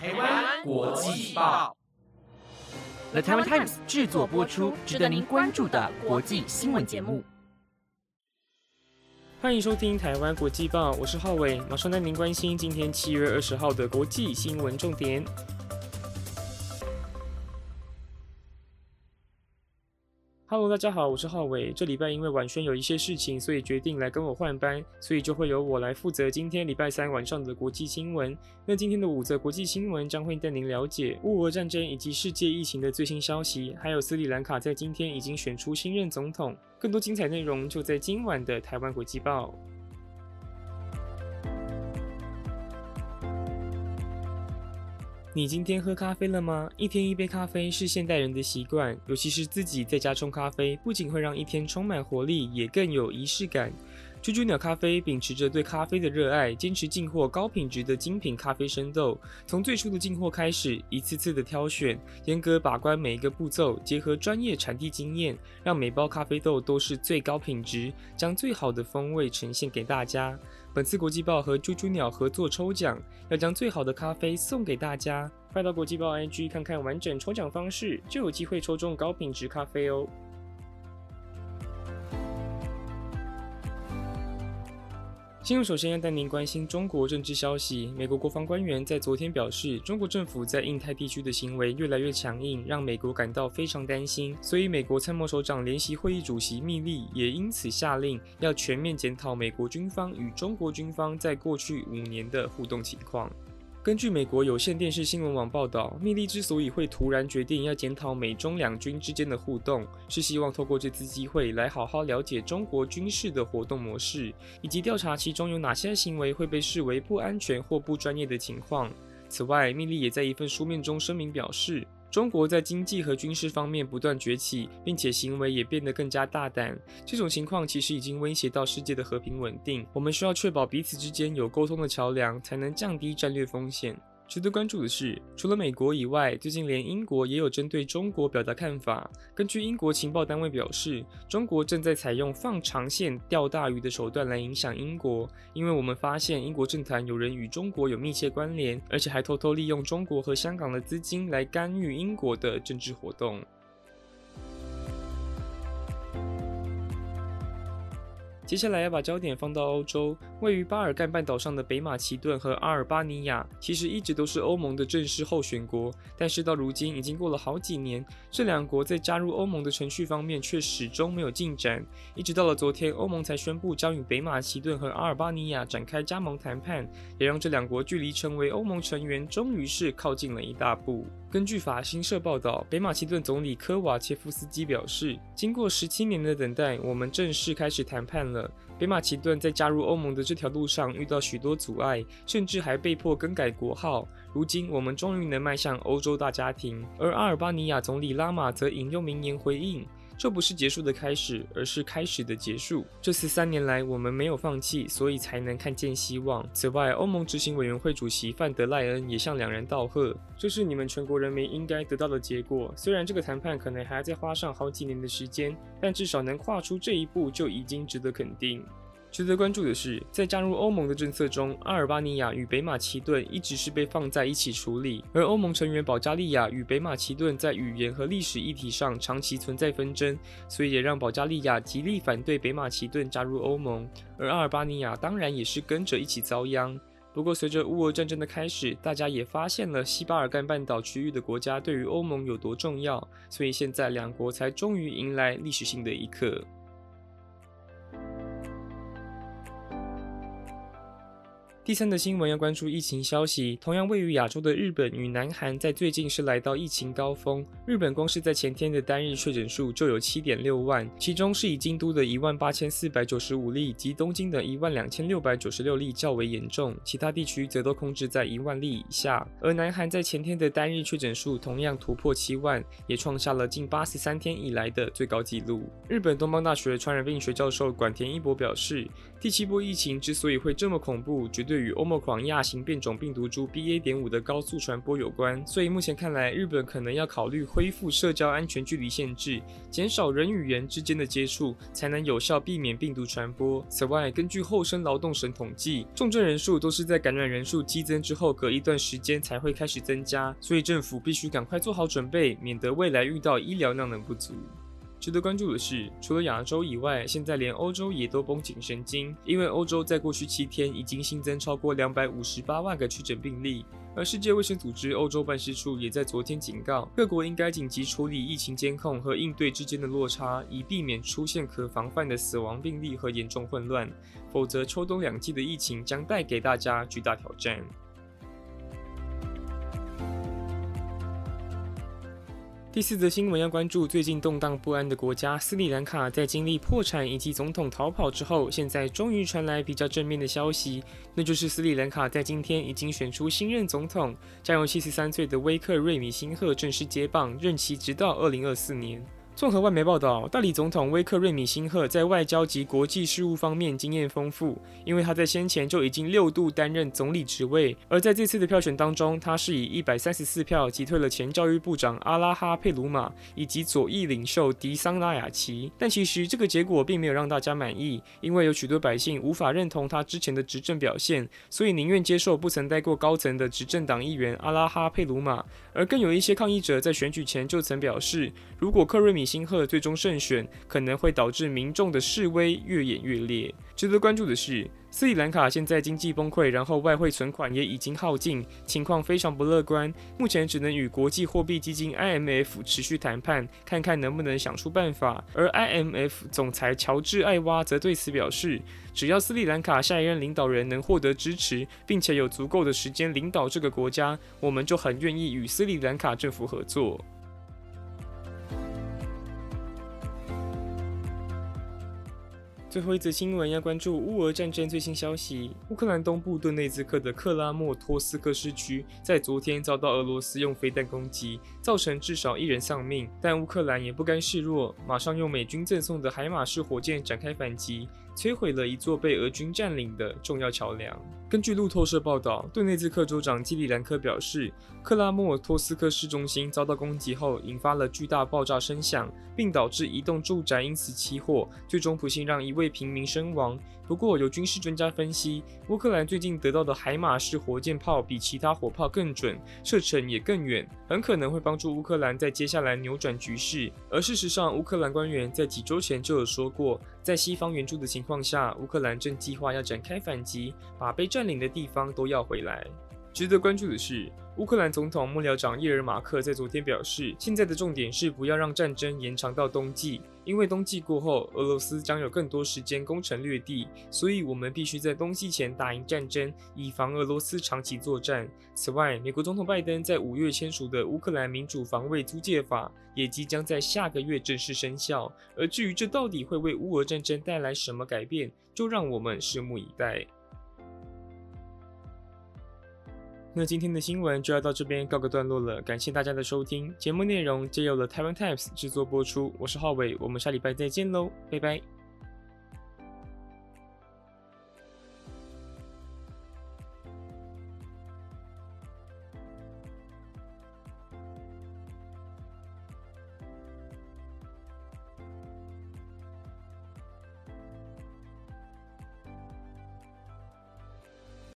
台湾国际报，The Taiwan Times 制作播出，值得您关注的国际新闻节目。欢迎收听台湾国际报，我是浩伟，马上带您关心今天七月二十号的国际新闻重点。Hello，大家好，我是浩伟。这礼拜因为晚轩有一些事情，所以决定来跟我换班，所以就会由我来负责今天礼拜三晚上的国际新闻。那今天的五则国际新闻将会带您了解乌俄战争以及世界疫情的最新消息，还有斯里兰卡在今天已经选出新任总统。更多精彩内容就在今晚的台湾国际报。你今天喝咖啡了吗？一天一杯咖啡是现代人的习惯，尤其是自己在家冲咖啡，不仅会让一天充满活力，也更有仪式感。猪猪鸟咖啡秉持着对咖啡的热爱，坚持进货高品质的精品咖啡生豆。从最初的进货开始，一次次的挑选，严格把关每一个步骤，结合专业产地经验，让每包咖啡豆都是最高品质，将最好的风味呈现给大家。本次国际报和猪猪鸟合作抽奖，要将最好的咖啡送给大家。快到国际报 IG 看看完整抽奖方式，就有机会抽中高品质咖啡哦。新闻首先要带您关心中国政治消息。美国国防官员在昨天表示，中国政府在印太地区的行为越来越强硬，让美国感到非常担心。所以，美国参谋首长联席会议主席密利也因此下令，要全面检讨美国军方与中国军方在过去五年的互动情况。根据美国有线电视新闻网报道，密利之所以会突然决定要检讨美中两军之间的互动，是希望透过这次机会来好好了解中国军事的活动模式，以及调查其中有哪些行为会被视为不安全或不专业的情况。此外，密利也在一份书面中声明表示。中国在经济和军事方面不断崛起，并且行为也变得更加大胆。这种情况其实已经威胁到世界的和平稳定。我们需要确保彼此之间有沟通的桥梁，才能降低战略风险。值得关注的是，除了美国以外，最近连英国也有针对中国表达看法。根据英国情报单位表示，中国正在采用放长线钓大鱼的手段来影响英国，因为我们发现英国政坛有人与中国有密切关联，而且还偷偷利用中国和香港的资金来干预英国的政治活动。接下来要把焦点放到欧洲，位于巴尔干半岛上的北马其顿和阿尔巴尼亚，其实一直都是欧盟的正式候选国。但是到如今已经过了好几年，这两国在加入欧盟的程序方面却始终没有进展。一直到了昨天，欧盟才宣布将与北马其顿和阿尔巴尼亚展开加盟谈判，也让这两国距离成为欧盟成员终于是靠近了一大步。根据法新社报道，北马其顿总理科瓦切夫斯基表示，经过十七年的等待，我们正式开始谈判了。北马其顿在加入欧盟的这条路上遇到许多阻碍，甚至还被迫更改国号。如今，我们终于能迈向欧洲大家庭。而阿尔巴尼亚总理拉马则引用名言回应。这不是结束的开始，而是开始的结束。这次三年来，我们没有放弃，所以才能看见希望。此外，欧盟执行委员会主席范德赖恩也向两人道贺，这是你们全国人民应该得到的结果。虽然这个谈判可能还要再花上好几年的时间，但至少能跨出这一步就已经值得肯定。值得关注的是，在加入欧盟的政策中，阿尔巴尼亚与北马其顿一直是被放在一起处理，而欧盟成员保加利亚与北马其顿在语言和历史议题上长期存在纷争，所以也让保加利亚极力反对北马其顿加入欧盟，而阿尔巴尼亚当然也是跟着一起遭殃。不过，随着乌俄战争的开始，大家也发现了西巴尔干半岛区域的国家对于欧盟有多重要，所以现在两国才终于迎来历史性的一刻。第三的新闻要关注疫情消息，同样位于亚洲的日本与南韩在最近是来到疫情高峰。日本光是在前天的单日确诊数就有七点六万，其中是以京都的一万八千四百九十五例及东京的一万两千六百九十六例较为严重，其他地区则都控制在一万例以下。而南韩在前天的单日确诊数同样突破七万，也创下了近八十三天以来的最高纪录。日本东邦大学传染病学教授管田一博表示，第七波疫情之所以会这么恐怖，绝对。与 Omicron 亚型变种病毒株 BA. 点五的高速传播有关，所以目前看来，日本可能要考虑恢复社交安全距离限制，减少人与人之间的接触，才能有效避免病毒传播。此外，根据厚生劳动省统计，重症人数都是在感染人数激增之后，隔一段时间才会开始增加，所以政府必须赶快做好准备，免得未来遇到医疗量能不足。值得关注的是，除了亚洲以外，现在连欧洲也都绷紧神经，因为欧洲在过去七天已经新增超过两百五十八万个确诊病例。而世界卫生组织欧洲办事处也在昨天警告，各国应该紧急处理疫情监控和应对之间的落差，以避免出现可防范的死亡病例和严重混乱，否则秋冬两季的疫情将带给大家巨大挑战。第四则新闻要关注最近动荡不安的国家斯里兰卡，在经历破产以及总统逃跑之后，现在终于传来比较正面的消息，那就是斯里兰卡在今天已经选出新任总统，将由七十三岁的威克瑞米辛赫正式接棒，任期直到二零二四年。综合外媒报道，大理总统威克瑞米辛赫在外交及国际事务方面经验丰富，因为他在先前就已经六度担任总理职位。而在这次的票选当中，他是以一百三十四票击退了前教育部长阿拉哈佩鲁马以及左翼领袖迪桑拉雅奇。但其实这个结果并没有让大家满意，因为有许多百姓无法认同他之前的执政表现，所以宁愿接受不曾待过高层的执政党议员阿拉哈佩鲁马。而更有一些抗议者在选举前就曾表示，如果克瑞米星赫最终胜选，可能会导致民众的示威越演越烈。值得关注的是，斯里兰卡现在经济崩溃，然后外汇存款也已经耗尽，情况非常不乐观。目前只能与国际货币基金 IMF 持续谈判，看看能不能想出办法。而 IMF 总裁乔治艾娃则对此表示，只要斯里兰卡下一任领导人能获得支持，并且有足够的时间领导这个国家，我们就很愿意与斯里兰卡政府合作。最后一则新闻要关注乌俄战争最新消息。乌克兰东部顿内兹克的克拉莫托斯克市区在昨天遭到俄罗斯用飞弹攻击，造成至少一人丧命。但乌克兰也不甘示弱，马上用美军赠送的海马式火箭展开反击。摧毁了一座被俄军占领的重要桥梁。根据路透社报道，顿内兹克州长基里兰科表示，克拉莫托斯克市中心遭到攻击后，引发了巨大爆炸声响，并导致一栋住宅因此起火，最终不幸让一位平民身亡。不过，有军事专家分析，乌克兰最近得到的海马式火箭炮比其他火炮更准，射程也更远，很可能会帮助乌克兰在接下来扭转局势。而事实上，乌克兰官员在几周前就有说过，在西方援助的情况下，乌克兰正计划要展开反击，把被占领的地方都要回来。值得关注的是，乌克兰总统幕僚长叶尔马克在昨天表示，现在的重点是不要让战争延长到冬季，因为冬季过后，俄罗斯将有更多时间攻城略地，所以我们必须在冬季前打赢战争，以防俄罗斯长期作战。此外，美国总统拜登在五月签署的乌克兰民主防卫租借法也即将在下个月正式生效。而至于这到底会为乌俄战争带来什么改变，就让我们拭目以待。那今天的新闻就要到这边告个段落了，感谢大家的收听。节目内容皆由了台湾 Times 制作播出，我是浩伟，我们下礼拜再见喽，拜拜。